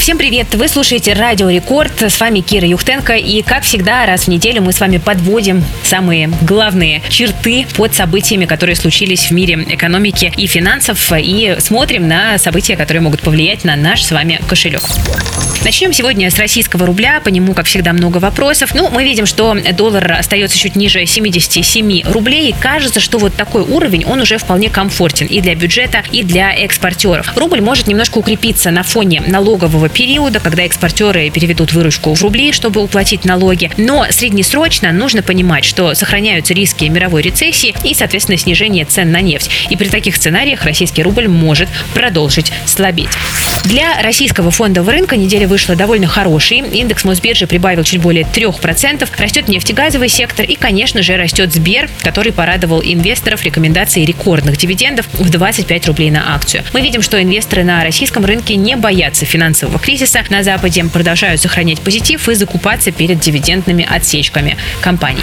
Всем привет! Вы слушаете Радио Рекорд. С вами Кира Юхтенко. И, как всегда, раз в неделю мы с вами подводим самые главные черты под событиями, которые случились в мире экономики и финансов. И смотрим на события, которые могут повлиять на наш с вами кошелек. Начнем сегодня с российского рубля. По нему, как всегда, много вопросов. Ну, мы видим, что доллар остается чуть ниже 77 рублей. И кажется, что вот такой уровень, он уже вполне комфортен и для бюджета, и для экспортеров. Рубль может немножко укрепиться на фоне налогового периода, когда экспортеры переведут выручку в рубли, чтобы уплатить налоги. Но среднесрочно нужно понимать, что сохраняются риски мировой рецессии и, соответственно, снижение цен на нефть. И при таких сценариях российский рубль может продолжить слабеть. Для российского фондового рынка неделя вышла довольно хорошей. Индекс Мосбиржи прибавил чуть более 3%. Растет нефтегазовый сектор и, конечно же, растет Сбер, который порадовал инвесторов рекомендацией рекордных дивидендов в 25 рублей на акцию. Мы видим, что инвесторы на российском рынке не боятся финансового кризиса. На Западе продолжают сохранять позитив и закупаться перед дивидендными отсечками компаний.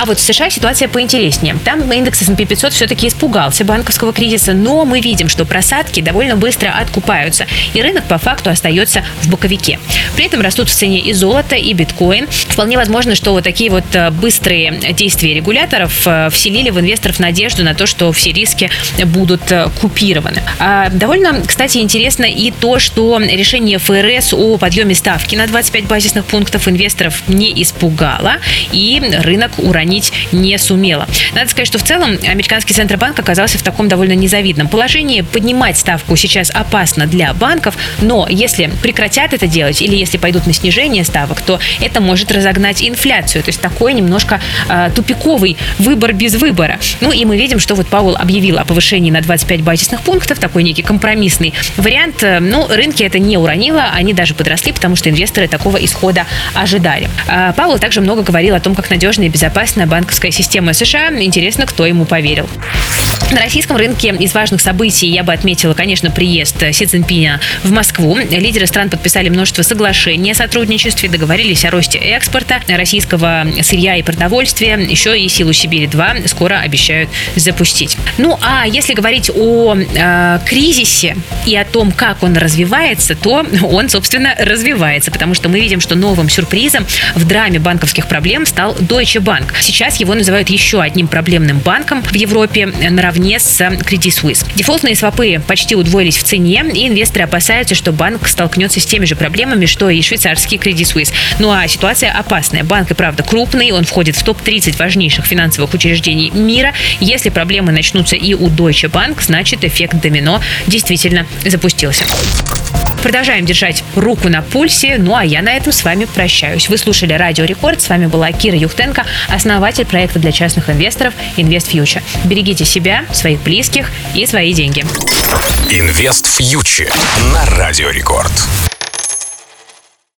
А вот в США ситуация поинтереснее. Там индекс S&P 500 все-таки испугался банковского кризиса, но мы видим, что просадки довольно быстро откупаются, и рынок по факту остается в боковике. При этом растут в цене и золото, и биткоин. Вполне возможно, что вот такие вот э, быстрые действия регуляторов э, вселили в инвесторов надежду на то, что все риски будут э, купированы. А довольно, кстати, интересно и то, что решение ФРС о подъеме ставки на 25 базисных пунктов инвесторов не испугало, и рынок сохранить не сумела. Надо сказать, что в целом американский Центробанк оказался в таком довольно незавидном положении. Поднимать ставку сейчас опасно для банков, но если прекратят это делать или если пойдут на снижение ставок, то это может разогнать инфляцию. То есть такой немножко э, тупиковый выбор без выбора. Ну и мы видим, что вот Паул объявил о повышении на 25 базисных пунктов, такой некий компромиссный вариант. Ну, рынки это не уронило, они даже подросли, потому что инвесторы такого исхода ожидали. А Паул также много говорил о том, как надежно и государственная банковская система США. Интересно, кто ему поверил. На российском рынке из важных событий я бы отметила, конечно, приезд Си Цзиньпиня в Москву. Лидеры стран подписали множество соглашений о сотрудничестве, договорились о росте экспорта российского сырья и продовольствия. Еще и «Силу Сибири-2» скоро обещают запустить. Ну, а если говорить о э, кризисе и о том, как он развивается, то он, собственно, развивается, потому что мы видим, что новым сюрпризом в драме банковских проблем стал Deutsche Bank. Сейчас его называют еще одним проблемным банком в Европе наравне с Credit Suisse. Дефолтные свопы почти удвоились в цене, и инвесторы опасаются, что банк столкнется с теми же проблемами, что и швейцарский Credit Suisse. Ну а ситуация опасная. Банк и правда крупный, он входит в топ-30 важнейших финансовых учреждений мира. Если проблемы начнутся и у Deutsche Bank, значит эффект домино действительно запустился. Продолжаем держать руку на пульсе. Ну а я на этом с вами прощаюсь. Вы слушали Радио Рекорд. С вами была Кира Юхтенко, основатель проекта для частных инвесторов Invest Future. Берегите себя, своих близких и свои деньги. Инвест Фьючер на Радио Рекорд.